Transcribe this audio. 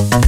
ん?